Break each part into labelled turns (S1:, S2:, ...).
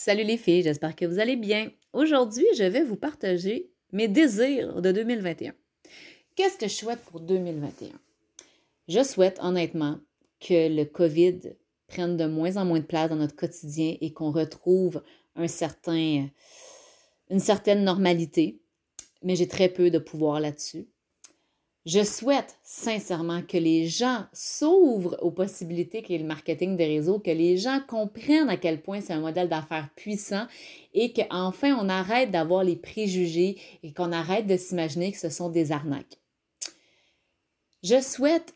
S1: Salut les filles, j'espère que vous allez bien. Aujourd'hui, je vais vous partager mes désirs de 2021. Qu'est-ce que je souhaite pour 2021? Je souhaite honnêtement que le COVID prenne de moins en moins de place dans notre quotidien et qu'on retrouve une certaine normalité, mais j'ai très peu de pouvoir là-dessus. Je souhaite sincèrement que les gens s'ouvrent aux possibilités qu'est le marketing des réseaux, que les gens comprennent à quel point c'est un modèle d'affaires puissant et qu'enfin on arrête d'avoir les préjugés et qu'on arrête de s'imaginer que ce sont des arnaques. Je souhaite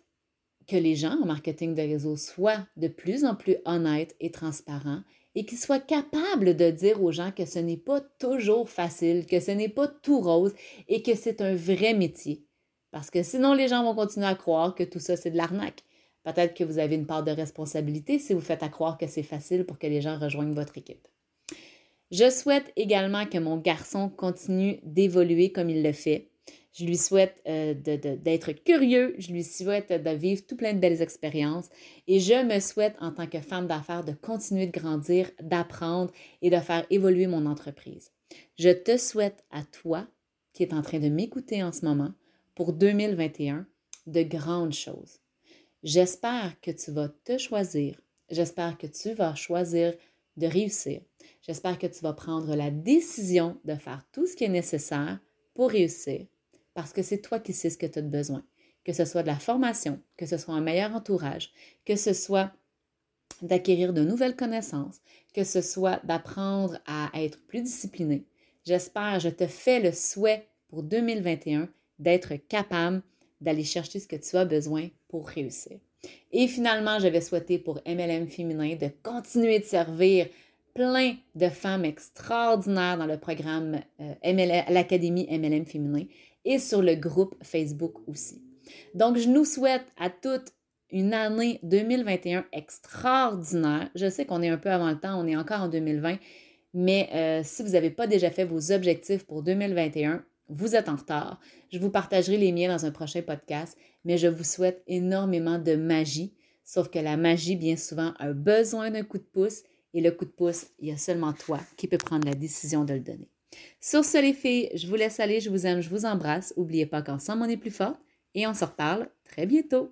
S1: que les gens en marketing de réseau soient de plus en plus honnêtes et transparents et qu'ils soient capables de dire aux gens que ce n'est pas toujours facile, que ce n'est pas tout rose et que c'est un vrai métier parce que sinon, les gens vont continuer à croire que tout ça, c'est de l'arnaque. Peut-être que vous avez une part de responsabilité si vous faites à croire que c'est facile pour que les gens rejoignent votre équipe. Je souhaite également que mon garçon continue d'évoluer comme il le fait. Je lui souhaite euh, d'être curieux, je lui souhaite de vivre tout plein de belles expériences et je me souhaite en tant que femme d'affaires de continuer de grandir, d'apprendre et de faire évoluer mon entreprise. Je te souhaite à toi qui es en train de m'écouter en ce moment pour 2021 de grandes choses. J'espère que tu vas te choisir. J'espère que tu vas choisir de réussir. J'espère que tu vas prendre la décision de faire tout ce qui est nécessaire pour réussir parce que c'est toi qui sais ce que tu as besoin. Que ce soit de la formation, que ce soit un meilleur entourage, que ce soit d'acquérir de nouvelles connaissances, que ce soit d'apprendre à être plus discipliné. J'espère, je te fais le souhait pour 2021 d'être capable d'aller chercher ce que tu as besoin pour réussir. Et finalement, j'avais souhaité pour MLM féminin de continuer de servir plein de femmes extraordinaires dans le programme euh, l'Académie MLM féminin et sur le groupe Facebook aussi. Donc, je nous souhaite à toutes une année 2021 extraordinaire. Je sais qu'on est un peu avant le temps, on est encore en 2020, mais euh, si vous n'avez pas déjà fait vos objectifs pour 2021, vous êtes en retard. Je vous partagerai les miens dans un prochain podcast, mais je vous souhaite énormément de magie. Sauf que la magie, bien souvent, a besoin d'un coup de pouce et le coup de pouce, il y a seulement toi qui peux prendre la décision de le donner. Sur ce, les filles, je vous laisse aller, je vous aime, je vous embrasse. N'oubliez pas qu'ensemble, on est plus fort et on se reparle très bientôt.